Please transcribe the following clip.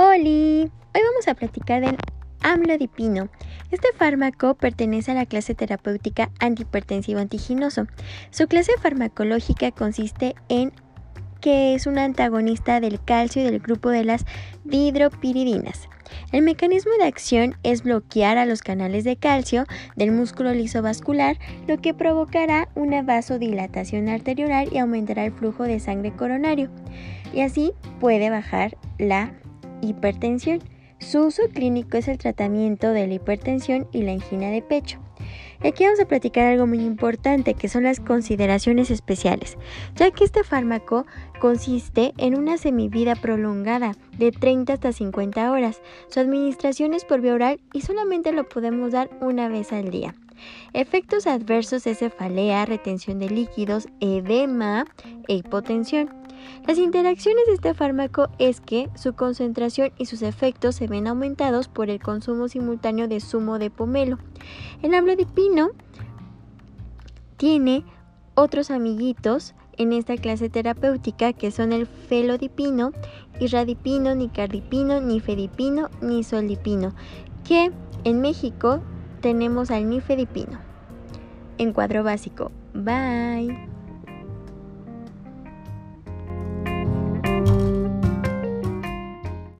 Hoy vamos a platicar del amlodipino. Este fármaco pertenece a la clase terapéutica antihipertensivo antiginoso. Su clase farmacológica consiste en que es un antagonista del calcio y del grupo de las dihidropiridinas. El mecanismo de acción es bloquear a los canales de calcio del músculo lisovascular, lo que provocará una vasodilatación arteriolar y aumentará el flujo de sangre coronario. Y así puede bajar la hipertensión. Su uso clínico es el tratamiento de la hipertensión y la angina de pecho. Aquí vamos a platicar algo muy importante que son las consideraciones especiales, ya que este fármaco consiste en una semivida prolongada de 30 hasta 50 horas. Su administración es por vía oral y solamente lo podemos dar una vez al día. Efectos adversos es cefalea, retención de líquidos, edema e hipotensión. Las interacciones de este fármaco es que su concentración y sus efectos se ven aumentados por el consumo simultáneo de zumo de pomelo. El amlodipino tiene otros amiguitos en esta clase terapéutica que son el felodipino, irradipino, nicardipino, nifedipino, nisolipino, que en México tenemos al nifedipino. En cuadro básico. Bye.